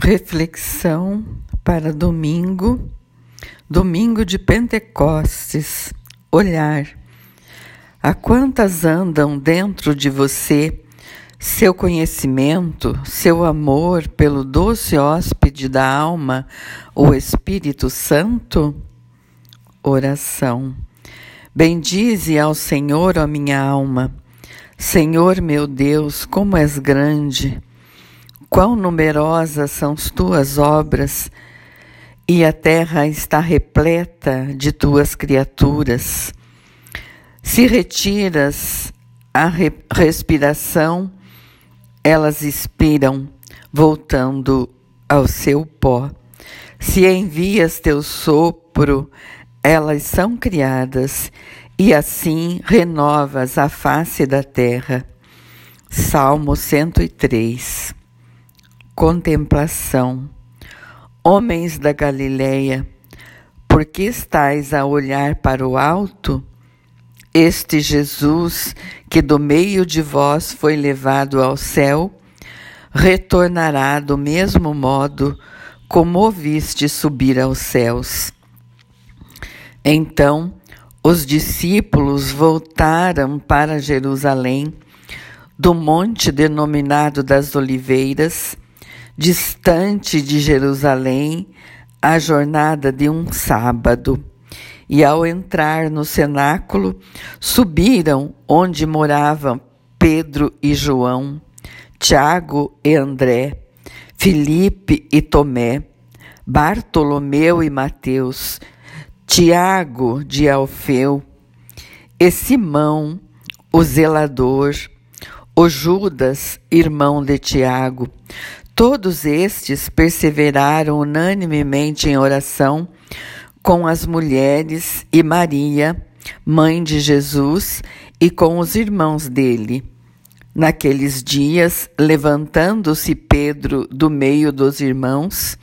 Reflexão para domingo, domingo de Pentecostes. Olhar. A quantas andam dentro de você seu conhecimento, seu amor pelo doce hóspede da alma, o Espírito Santo? Oração. Bendize ao Senhor, ó minha alma. Senhor meu Deus, como és grande! Quão numerosas são as tuas obras, e a terra está repleta de tuas criaturas. Se retiras a re respiração, elas expiram, voltando ao seu pó. Se envias teu sopro, elas são criadas, e assim renovas a face da terra. Salmo 103 Contemplação. Homens da Galileia, por que estais a olhar para o alto? Este Jesus, que do meio de vós foi levado ao céu, retornará do mesmo modo como o subir aos céus. Então, os discípulos voltaram para Jerusalém, do monte denominado das Oliveiras, distante de Jerusalém, a jornada de um sábado. E ao entrar no cenáculo, subiram onde moravam Pedro e João, Tiago e André, Filipe e Tomé, Bartolomeu e Mateus, Tiago de Alfeu, e Simão, o zelador, o Judas, irmão de Tiago, Todos estes perseveraram unanimemente em oração com as mulheres e Maria, mãe de Jesus, e com os irmãos dele. Naqueles dias, levantando-se Pedro do meio dos irmãos,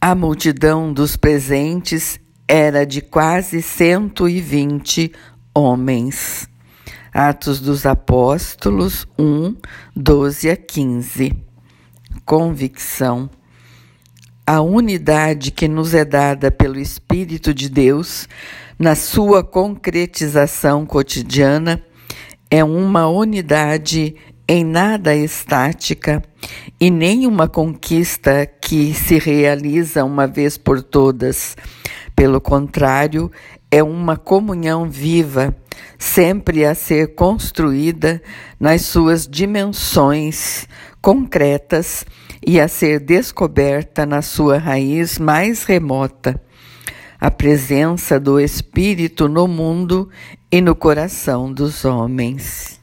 a multidão dos presentes era de quase cento e vinte homens. Atos dos Apóstolos 1, 12 a 15. Convicção. A unidade que nos é dada pelo Espírito de Deus, na sua concretização cotidiana, é uma unidade em nada estática e nem uma conquista que se realiza uma vez por todas. Pelo contrário, é uma comunhão viva sempre a ser construída nas suas dimensões concretas e a ser descoberta na sua raiz mais remota, a presença do Espírito no mundo e no coração dos homens.